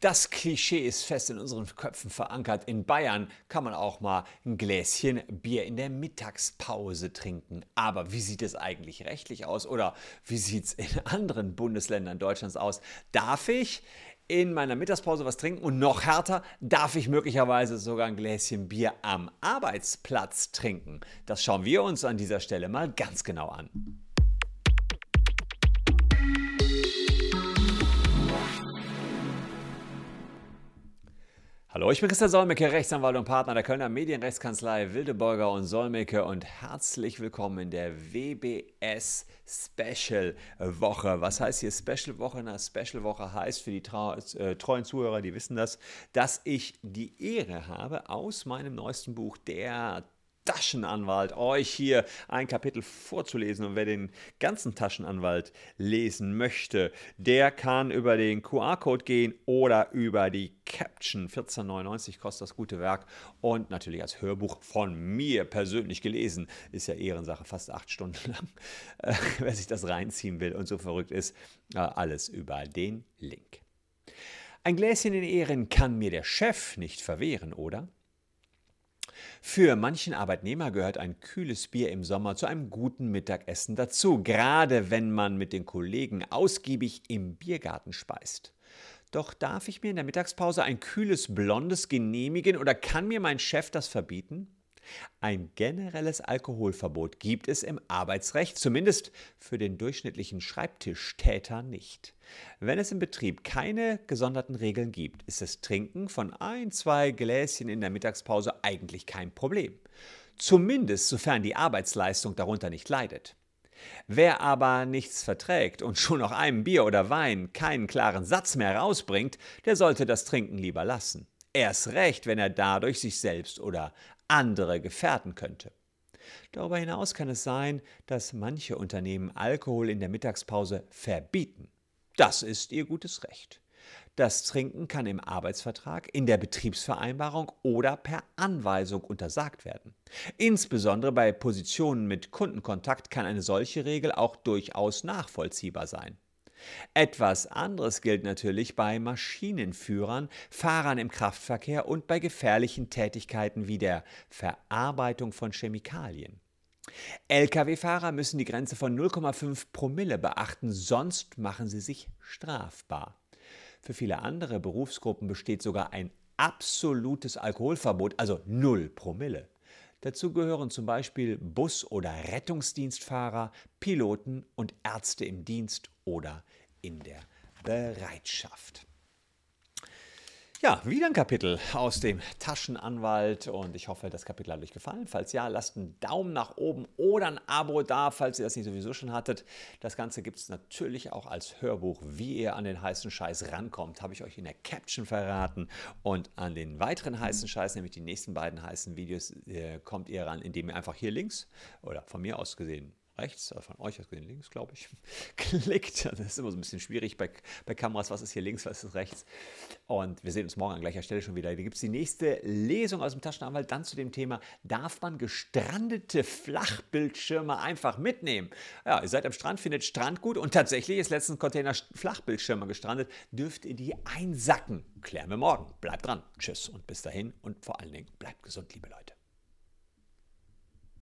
Das Klischee ist fest in unseren Köpfen verankert. In Bayern kann man auch mal ein Gläschen Bier in der Mittagspause trinken. Aber wie sieht es eigentlich rechtlich aus oder wie sieht es in anderen Bundesländern Deutschlands aus? Darf ich in meiner Mittagspause was trinken und noch härter, darf ich möglicherweise sogar ein Gläschen Bier am Arbeitsplatz trinken? Das schauen wir uns an dieser Stelle mal ganz genau an. Hallo, ich bin Christian Solmecke, Rechtsanwalt und Partner der Kölner Medienrechtskanzlei Wildeborger und Solmecke und herzlich willkommen in der WBS Special Woche. Was heißt hier Special Woche? Eine Special Woche heißt für die äh, treuen Zuhörer, die wissen das, dass ich die Ehre habe, aus meinem neuesten Buch Der Taschenanwalt euch hier ein Kapitel vorzulesen. Und wer den ganzen Taschenanwalt lesen möchte, der kann über den QR-Code gehen oder über die Caption. 14,99 kostet das gute Werk und natürlich als Hörbuch von mir persönlich gelesen. Ist ja Ehrensache, fast acht Stunden lang. Äh, wer sich das reinziehen will und so verrückt ist, äh, alles über den Link. Ein Gläschen in Ehren kann mir der Chef nicht verwehren, oder? Für manchen Arbeitnehmer gehört ein kühles Bier im Sommer zu einem guten Mittagessen dazu, gerade wenn man mit den Kollegen ausgiebig im Biergarten speist. Doch darf ich mir in der Mittagspause ein kühles Blondes genehmigen oder kann mir mein Chef das verbieten? Ein generelles Alkoholverbot gibt es im Arbeitsrecht, zumindest für den durchschnittlichen Schreibtischtäter nicht. Wenn es im Betrieb keine gesonderten Regeln gibt, ist das Trinken von ein, zwei Gläschen in der Mittagspause eigentlich kein Problem. Zumindest sofern die Arbeitsleistung darunter nicht leidet. Wer aber nichts verträgt und schon nach einem Bier oder Wein keinen klaren Satz mehr rausbringt, der sollte das Trinken lieber lassen. Erst recht, wenn er dadurch sich selbst oder andere gefährden könnte. Darüber hinaus kann es sein, dass manche Unternehmen Alkohol in der Mittagspause verbieten. Das ist ihr gutes Recht. Das Trinken kann im Arbeitsvertrag, in der Betriebsvereinbarung oder per Anweisung untersagt werden. Insbesondere bei Positionen mit Kundenkontakt kann eine solche Regel auch durchaus nachvollziehbar sein. Etwas anderes gilt natürlich bei Maschinenführern, Fahrern im Kraftverkehr und bei gefährlichen Tätigkeiten wie der Verarbeitung von Chemikalien. Lkw-Fahrer müssen die Grenze von 0,5 Promille beachten, sonst machen sie sich strafbar. Für viele andere Berufsgruppen besteht sogar ein absolutes Alkoholverbot, also 0 Promille. Dazu gehören zum Beispiel Bus- oder Rettungsdienstfahrer, Piloten und Ärzte im Dienst oder in der Bereitschaft. Ja, wieder ein Kapitel aus dem Taschenanwalt und ich hoffe, das Kapitel hat euch gefallen. Falls ja, lasst einen Daumen nach oben oder ein Abo da, falls ihr das nicht sowieso schon hattet. Das Ganze gibt es natürlich auch als Hörbuch. Wie ihr an den heißen Scheiß rankommt, habe ich euch in der Caption verraten. Und an den weiteren heißen Scheiß, nämlich die nächsten beiden heißen Videos, äh, kommt ihr ran, indem ihr einfach hier links oder von mir aus gesehen rechts, von euch aus gesehen links, glaube ich, klickt. Das ist immer so ein bisschen schwierig bei, bei Kameras, was ist hier links, was ist rechts. Und wir sehen uns morgen an gleicher Stelle schon wieder. Da gibt es die nächste Lesung aus dem Taschenanwalt, dann zu dem Thema, darf man gestrandete Flachbildschirme einfach mitnehmen? Ja, ihr seid am Strand, findet Strand gut und tatsächlich ist letztens ein Container Flachbildschirme gestrandet. Dürft ihr die einsacken? Klären wir morgen. Bleibt dran. Tschüss und bis dahin und vor allen Dingen bleibt gesund, liebe Leute.